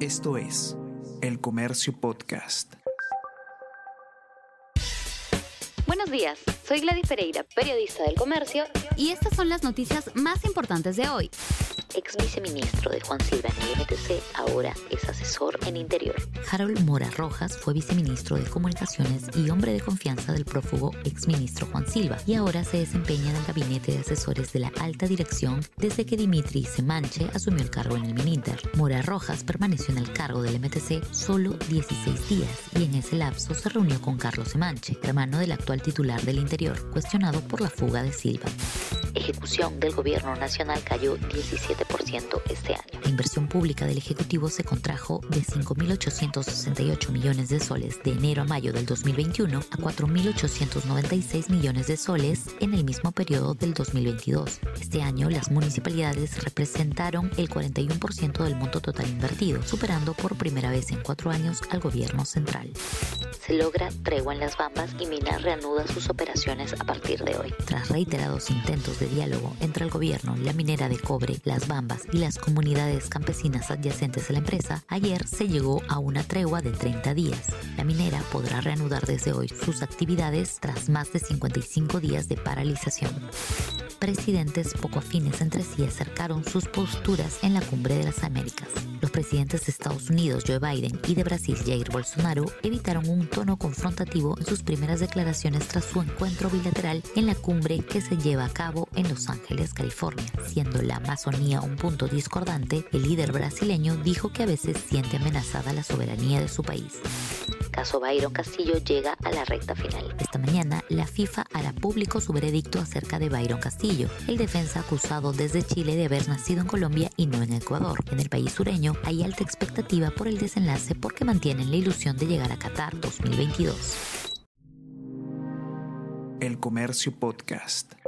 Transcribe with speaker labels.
Speaker 1: Esto es El Comercio Podcast.
Speaker 2: Buenos días, soy Gladys Pereira, periodista del Comercio,
Speaker 3: y estas son las noticias más importantes de hoy
Speaker 2: ex viceministro de Juan Silva en el MTC, ahora es asesor en Interior.
Speaker 4: Harold Mora Rojas fue viceministro de Comunicaciones y hombre de confianza del prófugo exministro Juan Silva y ahora se desempeña en el gabinete de asesores de la alta dirección desde que Dimitri Semanche asumió el cargo en el Mininter. Mora Rojas permaneció en el cargo del MTC solo 16 días y en ese lapso se reunió con Carlos Semanche, hermano del actual titular del Interior, cuestionado por la fuga de Silva
Speaker 2: ejecución del gobierno nacional cayó 17% este año.
Speaker 4: La inversión pública del Ejecutivo se contrajo de 5.868 millones de soles de enero a mayo del 2021 a 4.896 millones de soles en el mismo periodo del 2022. Este año las municipalidades representaron el 41% del monto total invertido, superando por primera vez en cuatro años al gobierno central
Speaker 2: se logra tregua en las Bambas y Mina reanuda sus operaciones a partir de hoy.
Speaker 4: Tras reiterados intentos de diálogo entre el gobierno, la minera de cobre, las Bambas y las comunidades campesinas adyacentes a la empresa, ayer se llegó a una tregua de 30 días. La minera podrá reanudar desde hoy sus actividades tras más de 55 días de paralización presidentes poco afines entre sí acercaron sus posturas en la cumbre de las Américas. Los presidentes de Estados Unidos, Joe Biden, y de Brasil, Jair Bolsonaro, evitaron un tono confrontativo en sus primeras declaraciones tras su encuentro bilateral en la cumbre que se lleva a cabo en Los Ángeles, California. Siendo la Amazonía un punto discordante, el líder brasileño dijo que a veces siente amenazada la soberanía de su país
Speaker 2: caso Byron Castillo llega a la recta final.
Speaker 4: Esta mañana, la FIFA hará público su veredicto acerca de Byron Castillo, el defensa acusado desde Chile de haber nacido en Colombia y no en Ecuador. En el país sureño hay alta expectativa por el desenlace porque mantienen la ilusión de llegar a Qatar 2022.
Speaker 1: El Comercio Podcast.